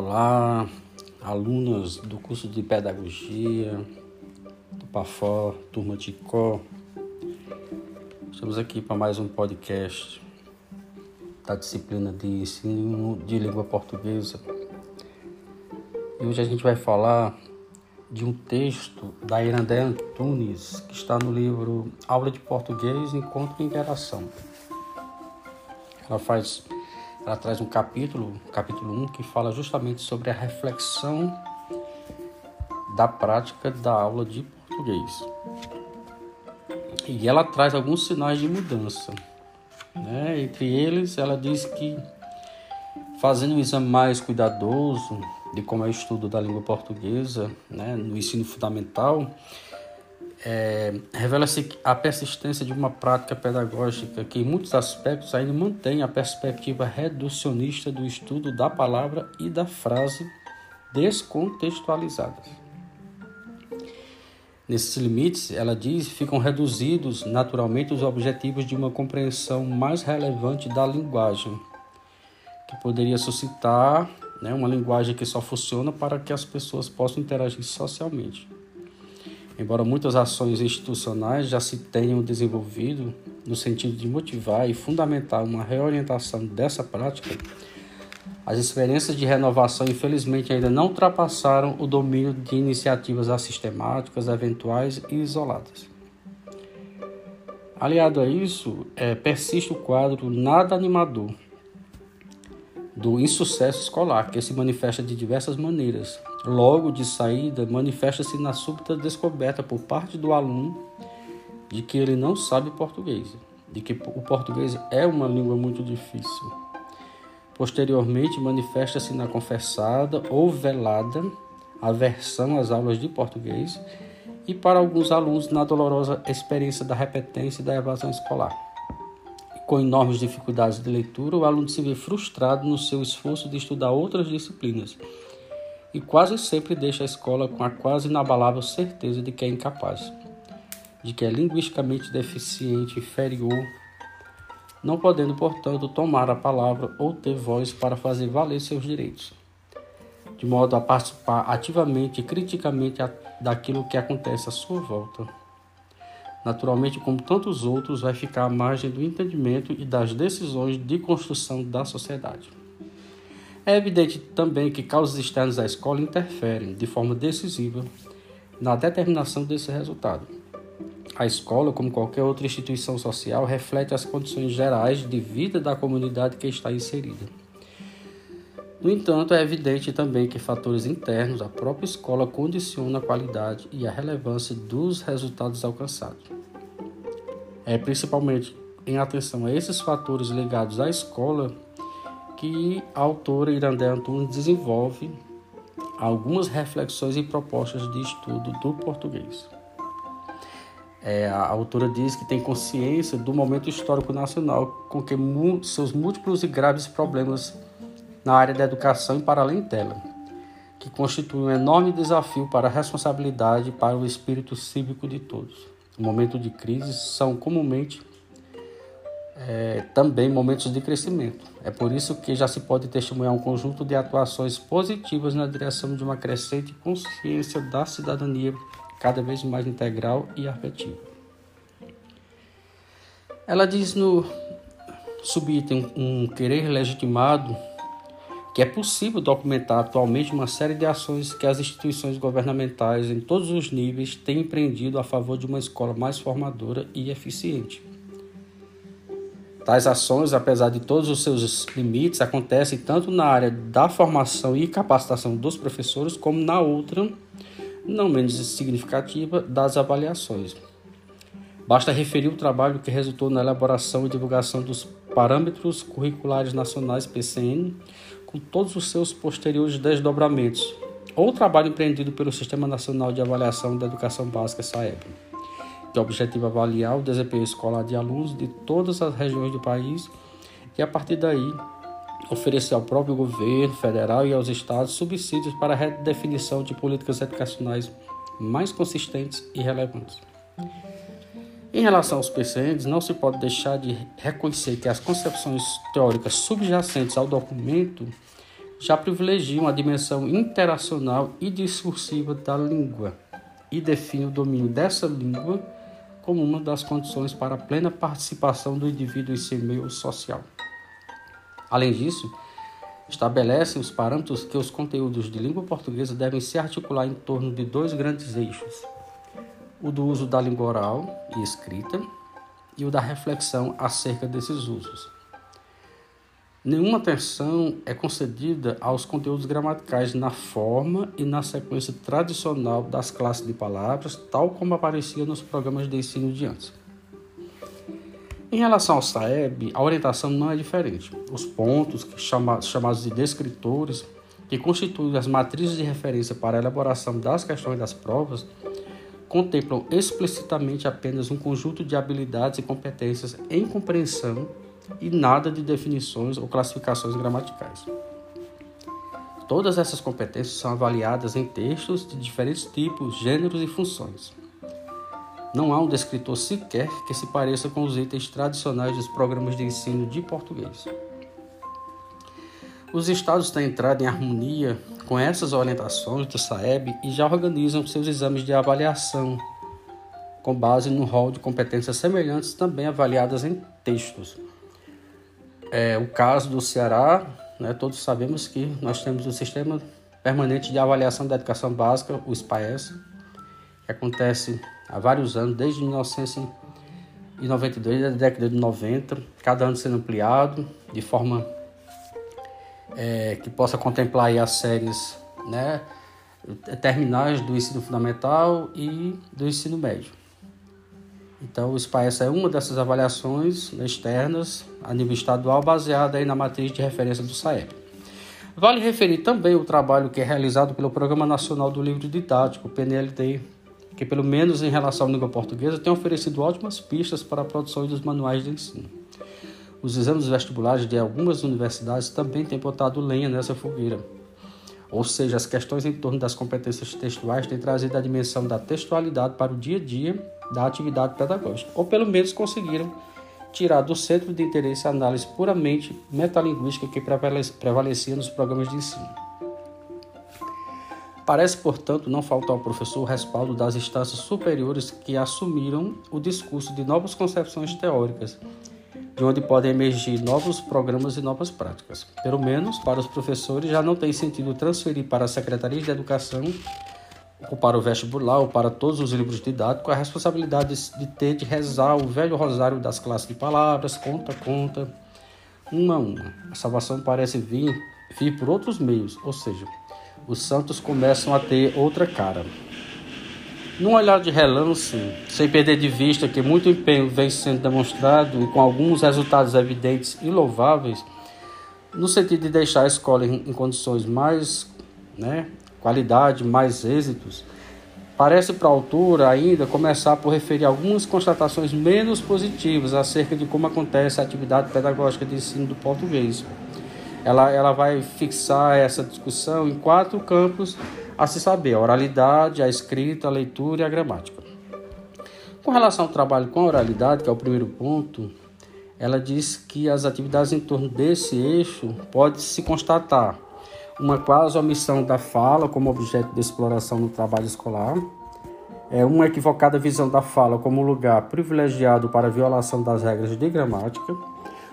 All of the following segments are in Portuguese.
Olá, alunos do curso de Pedagogia, do PAFO, turma de CO. Estamos aqui para mais um podcast da disciplina de ensino de língua portuguesa. E hoje a gente vai falar de um texto da Irandé Antunes, que está no livro Aula de Português, Encontro e Interação. Ela faz ela traz um capítulo, capítulo 1, que fala justamente sobre a reflexão da prática da aula de português. E ela traz alguns sinais de mudança. Né? Entre eles, ela diz que fazendo um exame mais cuidadoso de como é o estudo da língua portuguesa né, no ensino fundamental, é, revela-se a persistência de uma prática pedagógica que, em muitos aspectos, ainda mantém a perspectiva reducionista do estudo da palavra e da frase descontextualizadas. Nesses limites, ela diz, ficam reduzidos naturalmente os objetivos de uma compreensão mais relevante da linguagem, que poderia suscitar né, uma linguagem que só funciona para que as pessoas possam interagir socialmente. Embora muitas ações institucionais já se tenham desenvolvido no sentido de motivar e fundamentar uma reorientação dessa prática, as experiências de renovação, infelizmente, ainda não ultrapassaram o domínio de iniciativas assistemáticas, eventuais e isoladas. Aliado a isso, é, persiste o quadro nada animador do insucesso escolar, que se manifesta de diversas maneiras, logo de saída, manifesta-se na súbita descoberta por parte do aluno de que ele não sabe português, de que o português é uma língua muito difícil. Posteriormente, manifesta-se na confessada ou velada aversão às aulas de português e, para alguns alunos, na dolorosa experiência da repetência e da evasão escolar. Com enormes dificuldades de leitura, o aluno se vê frustrado no seu esforço de estudar outras disciplinas e quase sempre deixa a escola com a quase inabalável certeza de que é incapaz, de que é linguisticamente deficiente, inferior, não podendo, portanto, tomar a palavra ou ter voz para fazer valer seus direitos, de modo a participar ativamente e criticamente daquilo que acontece à sua volta. Naturalmente, como tantos outros, vai ficar à margem do entendimento e das decisões de construção da sociedade. É evidente também que causas externas da escola interferem de forma decisiva na determinação desse resultado. A escola, como qualquer outra instituição social, reflete as condições gerais de vida da comunidade que está inserida. No entanto, é evidente também que fatores internos da própria escola condicionam a qualidade e a relevância dos resultados alcançados. É principalmente em atenção a esses fatores ligados à escola que a autora Irandé Antunes desenvolve algumas reflexões e propostas de estudo do português. É, a autora diz que tem consciência do momento histórico nacional com que seus múltiplos e graves problemas na área da educação e para além dela, que constitui um enorme desafio para a responsabilidade e para o espírito cívico de todos. No momento de crise são comumente é, também momentos de crescimento. É por isso que já se pode testemunhar um conjunto de atuações positivas na direção de uma crescente consciência da cidadania cada vez mais integral e afetiva. Ela diz no subitem um querer legitimado que é possível documentar atualmente uma série de ações que as instituições governamentais em todos os níveis têm empreendido a favor de uma escola mais formadora e eficiente. Tais ações, apesar de todos os seus limites, acontecem tanto na área da formação e capacitação dos professores, como na outra, não menos significativa, das avaliações. Basta referir o trabalho que resultou na elaboração e divulgação dos Parâmetros Curriculares Nacionais PCN, com todos os seus posteriores desdobramentos, ou trabalho empreendido pelo Sistema Nacional de Avaliação da Educação Básica, SAEB que objetivo avaliar o desempenho escolar de alunos de todas as regiões do país e, a partir daí, oferecer ao próprio governo federal e aos estados subsídios para a redefinição de políticas educacionais mais consistentes e relevantes. Em relação aos PCNs, não se pode deixar de reconhecer que as concepções teóricas subjacentes ao documento já privilegiam a dimensão interacional e discursiva da língua e define o domínio dessa língua como uma das condições para a plena participação do indivíduo em seu meio social. Além disso, estabelece os parâmetros que os conteúdos de língua portuguesa devem se articular em torno de dois grandes eixos: o do uso da língua oral e escrita e o da reflexão acerca desses usos. Nenhuma atenção é concedida aos conteúdos gramaticais na forma e na sequência tradicional das classes de palavras, tal como aparecia nos programas de ensino de antes. Em relação ao SAEB, a orientação não é diferente. Os pontos, chamados de descritores, que constituem as matrizes de referência para a elaboração das questões das provas, contemplam explicitamente apenas um conjunto de habilidades e competências em compreensão e nada de definições ou classificações gramaticais. Todas essas competências são avaliadas em textos de diferentes tipos, gêneros e funções. Não há um descritor sequer que se pareça com os itens tradicionais dos programas de ensino de português. Os estados têm entrado em harmonia com essas orientações do SAEB e já organizam seus exames de avaliação, com base no rol de competências semelhantes também avaliadas em textos, é, o caso do Ceará, né, todos sabemos que nós temos o Sistema Permanente de Avaliação da Educação Básica, o SPAES, que acontece há vários anos, desde 1992, da década de 90, cada ano sendo ampliado de forma é, que possa contemplar as séries né, terminais do ensino fundamental e do ensino médio. Então, o SPAES é uma dessas avaliações externas a nível estadual, baseada aí na matriz de referência do SAEB. Vale referir também o trabalho que é realizado pelo Programa Nacional do Livro Didático, PNLD, que, pelo menos em relação à língua portuguesa, tem oferecido ótimas pistas para a produção dos manuais de ensino. Os exames vestibulares de algumas universidades também têm botado lenha nessa fogueira. Ou seja, as questões em torno das competências textuais têm trazido a dimensão da textualidade para o dia a dia da atividade pedagógica, ou pelo menos conseguiram tirar do centro de interesse a análise puramente metalinguística que prevalecia nos programas de ensino. Parece, portanto, não faltar ao professor o respaldo das instâncias superiores que assumiram o discurso de novas concepções teóricas, de onde podem emergir novos programas e novas práticas. Pelo menos, para os professores, já não tem sentido transferir para a Secretaria de Educação ou para o vestibular, ou para todos os livros didáticos, a responsabilidade de ter de rezar o velho rosário das classes de palavras, conta, conta, uma a uma. A salvação parece vir, vir por outros meios, ou seja, os santos começam a ter outra cara. Num olhar de relance, sem perder de vista que muito empenho vem sendo demonstrado e com alguns resultados evidentes e louváveis, no sentido de deixar a escola em, em condições mais né, qualidade, mais êxitos, parece para a autora ainda começar por referir algumas constatações menos positivas acerca de como acontece a atividade pedagógica de ensino do português. Ela, ela vai fixar essa discussão em quatro campos a se saber: a oralidade, a escrita, a leitura e a gramática. Com relação ao trabalho com a oralidade, que é o primeiro ponto, ela diz que as atividades em torno desse eixo pode se constatar uma quase omissão da fala como objeto de exploração no trabalho escolar, é uma equivocada visão da fala como lugar privilegiado para a violação das regras de gramática,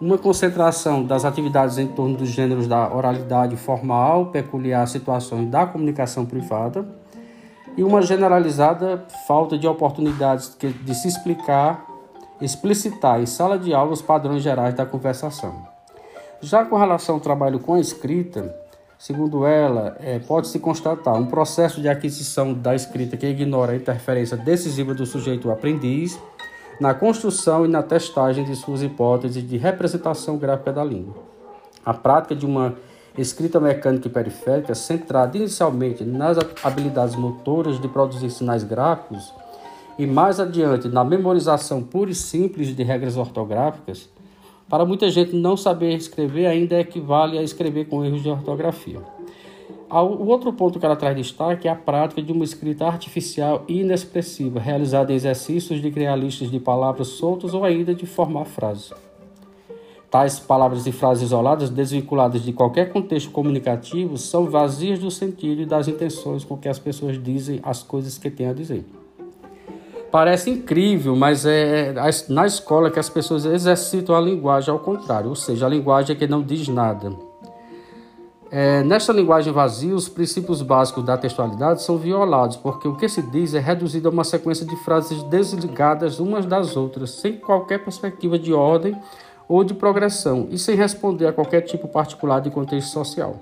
uma concentração das atividades em torno dos gêneros da oralidade formal, peculiar a situações da comunicação privada, e uma generalizada falta de oportunidades de se explicar, explicitar em sala de aula os padrões gerais da conversação. Já com relação ao trabalho com a escrita, Segundo ela, é, pode-se constatar um processo de aquisição da escrita que ignora a interferência decisiva do sujeito aprendiz na construção e na testagem de suas hipóteses de representação gráfica da língua. A prática de uma escrita mecânica e periférica, centrada inicialmente nas habilidades motoras de produzir sinais gráficos e mais adiante na memorização pura e simples de regras ortográficas, para muita gente, não saber escrever ainda equivale a escrever com erros de ortografia. O outro ponto que ela traz destaque é a prática de uma escrita artificial e inexpressiva, realizada em exercícios de criar listas de palavras soltas ou ainda de formar frases. Tais palavras e frases isoladas, desvinculadas de qualquer contexto comunicativo, são vazias do sentido e das intenções com que as pessoas dizem as coisas que têm a dizer. Parece incrível, mas é, é na escola que as pessoas exercitam a linguagem ao contrário, ou seja, a linguagem é que não diz nada. É, nesta linguagem vazia, os princípios básicos da textualidade são violados, porque o que se diz é reduzido a uma sequência de frases desligadas umas das outras, sem qualquer perspectiva de ordem ou de progressão e sem responder a qualquer tipo particular de contexto social.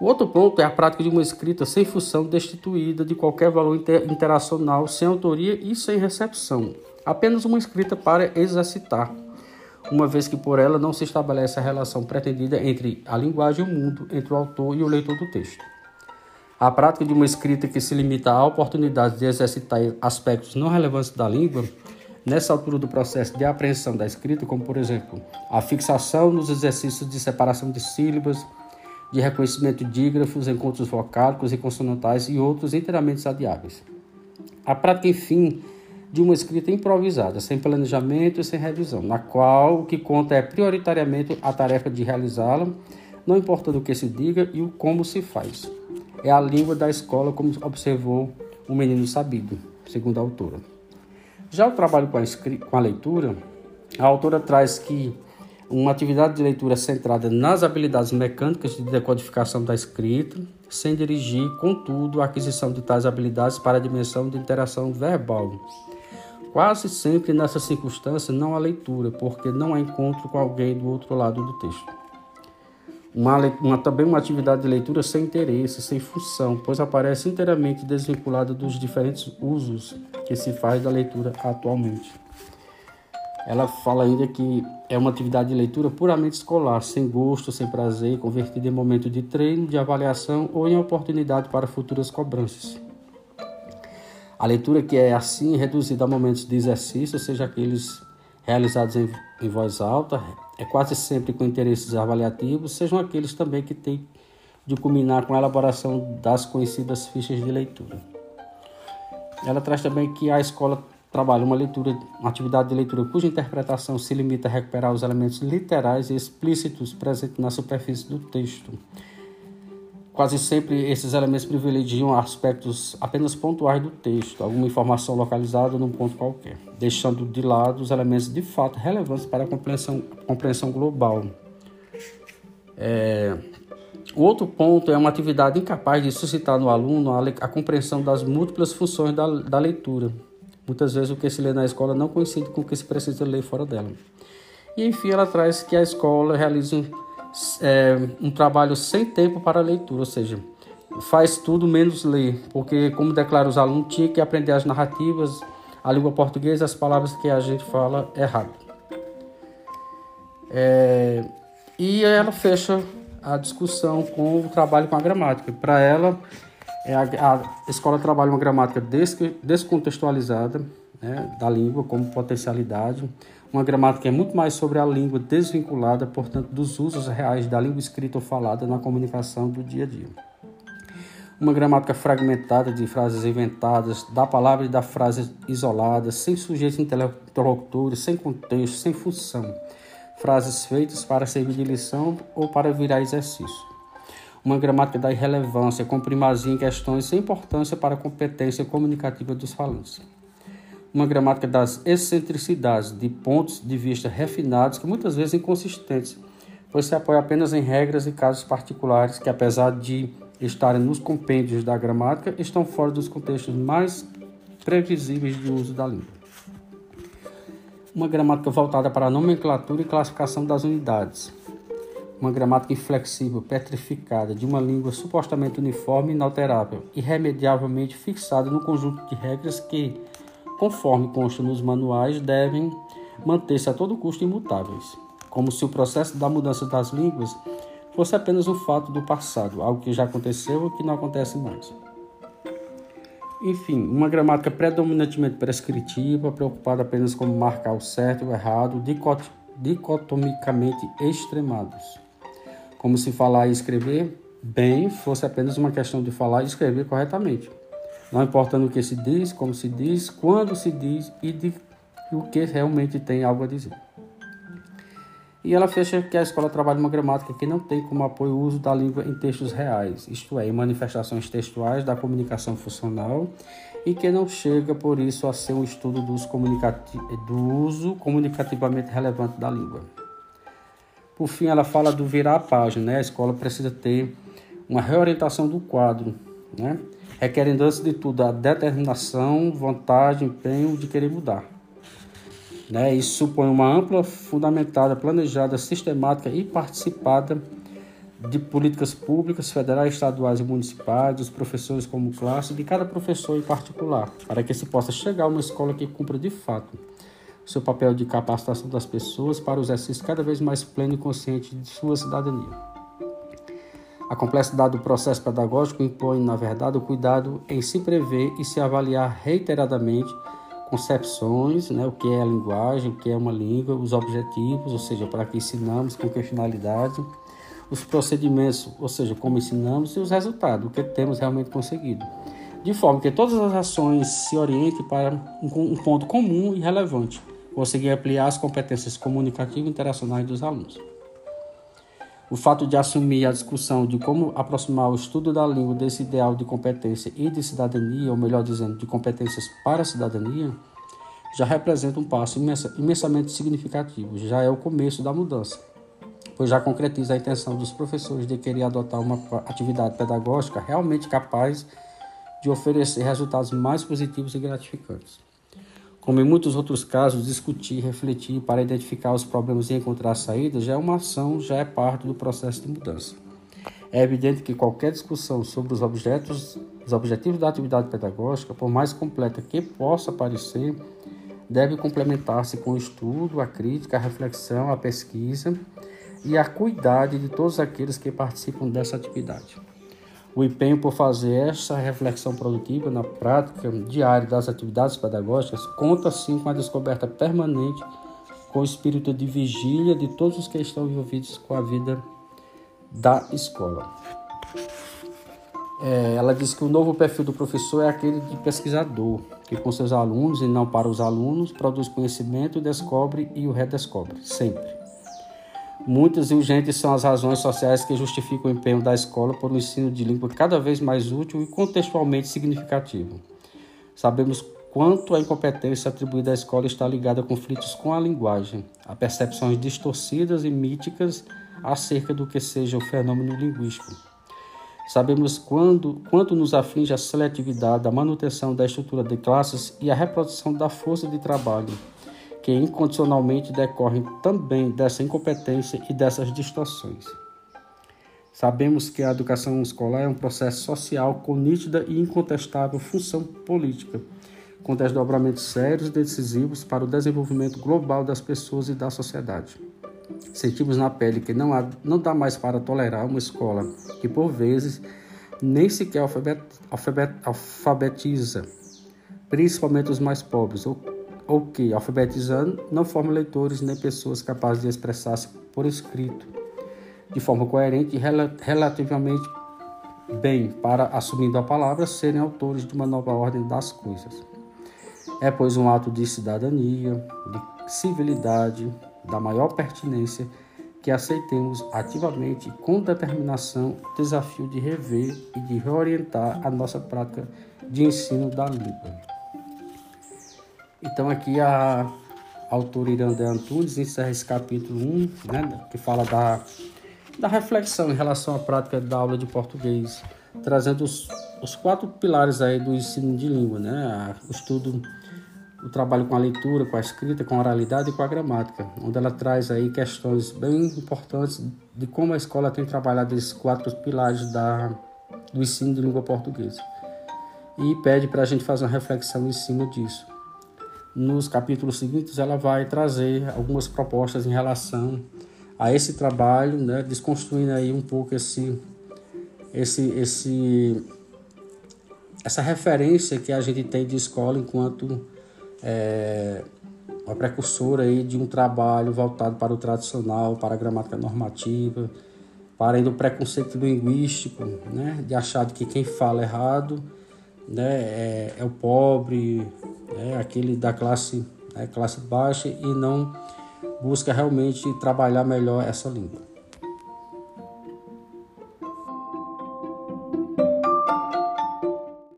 O outro ponto é a prática de uma escrita sem função destituída de qualquer valor inter interacional, sem autoria e sem recepção. Apenas uma escrita para exercitar, uma vez que por ela não se estabelece a relação pretendida entre a linguagem e o mundo, entre o autor e o leitor do texto. A prática de uma escrita que se limita à oportunidade de exercitar aspectos não relevantes da língua nessa altura do processo de apreensão da escrita, como por exemplo a fixação nos exercícios de separação de sílabas, de reconhecimento de dígrafos, encontros vocálicos e consonantais e outros inteiramente adiáveis. A prática, enfim, de uma escrita improvisada, sem planejamento e sem revisão, na qual o que conta é prioritariamente a tarefa de realizá-la, não importando o que se diga e o como se faz. É a língua da escola, como observou o menino sabido, segundo a autora. Já o trabalho com a, com a leitura, a autora traz que uma atividade de leitura centrada nas habilidades mecânicas de decodificação da escrita, sem dirigir, contudo, a aquisição de tais habilidades para a dimensão de interação verbal. Quase sempre nessa circunstância não há leitura, porque não há encontro com alguém do outro lado do texto. Uma, uma, também uma atividade de leitura sem interesse, sem função, pois aparece inteiramente desvinculada dos diferentes usos que se faz da leitura atualmente. Ela fala ainda que é uma atividade de leitura puramente escolar, sem gosto, sem prazer, convertida em momento de treino, de avaliação ou em oportunidade para futuras cobranças. A leitura que é assim reduzida a momentos de exercício, seja aqueles realizados em, em voz alta, é quase sempre com interesses avaliativos, sejam aqueles também que têm de culminar com a elaboração das conhecidas fichas de leitura. Ela traz também que a escola trabalha uma leitura, uma atividade de leitura cuja interpretação se limita a recuperar os elementos literais e explícitos presentes na superfície do texto, Quase sempre esses elementos privilegiam aspectos apenas pontuais do texto, alguma informação localizada num ponto qualquer, deixando de lado os elementos de fato relevantes para a compreensão, compreensão global. É, o outro ponto é uma atividade incapaz de suscitar no aluno a, a compreensão das múltiplas funções da, da leitura. Muitas vezes o que se lê na escola não coincide com o que se precisa ler fora dela. E enfim, ela traz que a escola realiza é, um trabalho sem tempo para leitura, ou seja, faz tudo menos ler, porque, como declara os alunos, tinha que aprender as narrativas, a língua portuguesa, as palavras que a gente fala errado. É, e ela fecha a discussão com o trabalho com a gramática. Para ela, é a, a, escola trabalha uma gramática descontextualizada né, da língua como potencialidade, uma gramática é muito mais sobre a língua desvinculada, portanto, dos usos reais da língua escrita ou falada na comunicação do dia a dia. Uma gramática fragmentada de frases inventadas, da palavra e da frase isoladas, sem sujeitos interlocutores, sem contexto, sem função. Frases feitas para servir de lição ou para virar exercício. Uma gramática da irrelevância, com primazia em questões sem importância para a competência comunicativa dos falantes uma gramática das excentricidades, de pontos de vista refinados, que muitas vezes inconsistentes, pois se apoia apenas em regras e casos particulares que, apesar de estarem nos compêndios da gramática, estão fora dos contextos mais previsíveis de uso da língua. Uma gramática voltada para a nomenclatura e classificação das unidades. Uma gramática inflexível, petrificada, de uma língua supostamente uniforme e inalterável, irremediavelmente fixada no conjunto de regras que conforme consta nos manuais, devem manter-se a todo custo imutáveis, como se o processo da mudança das línguas fosse apenas um fato do passado, algo que já aconteceu e que não acontece mais. Enfim, uma gramática predominantemente prescritiva, preocupada apenas com marcar o certo e o errado, dicotomicamente extremados. Como se falar e escrever bem fosse apenas uma questão de falar e escrever corretamente não importando o que se diz, como se diz, quando se diz e de o que realmente tem algo a dizer. E ela fecha que a escola trabalha uma gramática que não tem como apoio o uso da língua em textos reais, isto é, em manifestações textuais da comunicação funcional, e que não chega, por isso, a ser um estudo do uso, do uso comunicativamente relevante da língua. Por fim, ela fala do virar a página, né? A escola precisa ter uma reorientação do quadro, né? Requerendo, antes de tudo, a determinação, vontade, empenho de querer mudar. Né? Isso supõe uma ampla, fundamentada, planejada, sistemática e participada de políticas públicas, federais, estaduais e municipais, dos professores como classe, de cada professor em particular, para que se possa chegar a uma escola que cumpra de fato seu papel de capacitação das pessoas para o exercício cada vez mais pleno e consciente de sua cidadania. A complexidade do processo pedagógico impõe, na verdade, o cuidado em se prever e se avaliar reiteradamente concepções, né, o que é a linguagem, o que é uma língua, os objetivos, ou seja, para que ensinamos, com que finalidade, os procedimentos, ou seja, como ensinamos, e os resultados, o que temos realmente conseguido. De forma que todas as ações se orientem para um ponto comum e relevante, conseguir ampliar as competências comunicativas e interacionais dos alunos. O fato de assumir a discussão de como aproximar o estudo da língua desse ideal de competência e de cidadania, ou melhor dizendo, de competências para a cidadania, já representa um passo imensamente significativo, já é o começo da mudança, pois já concretiza a intenção dos professores de querer adotar uma atividade pedagógica realmente capaz de oferecer resultados mais positivos e gratificantes. Como em muitos outros casos, discutir, refletir para identificar os problemas e encontrar saídas já é uma ação, já é parte do processo de mudança. É evidente que qualquer discussão sobre os objetos, os objetivos da atividade pedagógica, por mais completa que possa parecer, deve complementar-se com o estudo, a crítica, a reflexão, a pesquisa e a cuidade de todos aqueles que participam dessa atividade. O empenho por fazer essa reflexão produtiva na prática diária das atividades pedagógicas conta sim com a descoberta permanente com o espírito de vigília de todos os que estão envolvidos com a vida da escola. É, ela diz que o novo perfil do professor é aquele de pesquisador, que com seus alunos e não para os alunos produz conhecimento, descobre e o redescobre, sempre. Muitas e urgentes são as razões sociais que justificam o empenho da escola por um ensino de língua cada vez mais útil e contextualmente significativo. Sabemos quanto a incompetência atribuída à escola está ligada a conflitos com a linguagem, a percepções distorcidas e míticas acerca do que seja o fenômeno linguístico. Sabemos quando, quanto nos aflige a seletividade, a manutenção da estrutura de classes e a reprodução da força de trabalho que incondicionalmente decorrem também dessa incompetência e dessas distorções. Sabemos que a educação escolar é um processo social com nítida e incontestável função política, com desdobramentos sérios e decisivos para o desenvolvimento global das pessoas e da sociedade. Sentimos na pele que não, há, não dá mais para tolerar uma escola que, por vezes, nem sequer alfabet, alfabet, alfabetiza, principalmente os mais pobres, ou ou que, alfabetizando, não forma leitores nem pessoas capazes de expressar-se por escrito de forma coerente e rel relativamente bem para, assumindo a palavra, serem autores de uma nova ordem das coisas. É, pois, um ato de cidadania, de civilidade, da maior pertinência que aceitemos ativamente com determinação o desafio de rever e de reorientar a nossa prática de ensino da língua. Então aqui a autora Irandé Antunes encerra esse capítulo 1, né, que fala da, da reflexão em relação à prática da aula de português, trazendo os, os quatro pilares aí do ensino de língua, né, o estudo, o trabalho com a leitura, com a escrita, com a oralidade e com a gramática, onde ela traz aí questões bem importantes de como a escola tem trabalhado esses quatro pilares da, do ensino de língua portuguesa. E pede para a gente fazer uma reflexão em cima disso. Nos capítulos seguintes, ela vai trazer algumas propostas em relação a esse trabalho, né, desconstruindo aí um pouco esse, esse, esse, essa referência que a gente tem de escola enquanto é, uma precursora aí de um trabalho voltado para o tradicional, para a gramática normativa, para ainda o preconceito linguístico, né, de achar que quem fala errado né, é, é o pobre, né, aquele da classe, né, classe baixa e não busca realmente trabalhar melhor essa língua.